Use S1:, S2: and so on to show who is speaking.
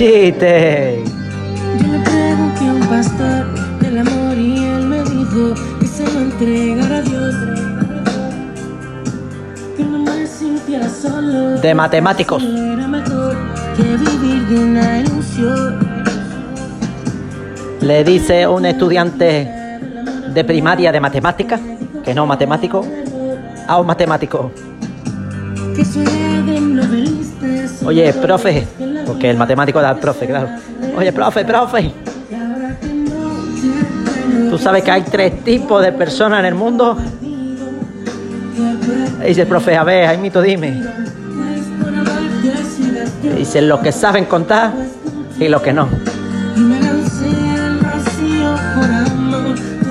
S1: chiste.
S2: Yo le pregunté a un pastor del amor y él me dijo que se lo entregara a Dios. Que no me sintiera solo.
S1: De matemáticos.
S2: Era mejor que vivir de una ilusión.
S1: Le dice un estudiante de primaria de matemática, que no matemático, a un matemático. Oye, profe, porque el matemático da el profe, claro. Oye, profe, profe. Tú sabes que hay tres tipos de personas en el mundo. Dice el profe, a ver, Jaimito, dime. Dice los que saben contar y los que no.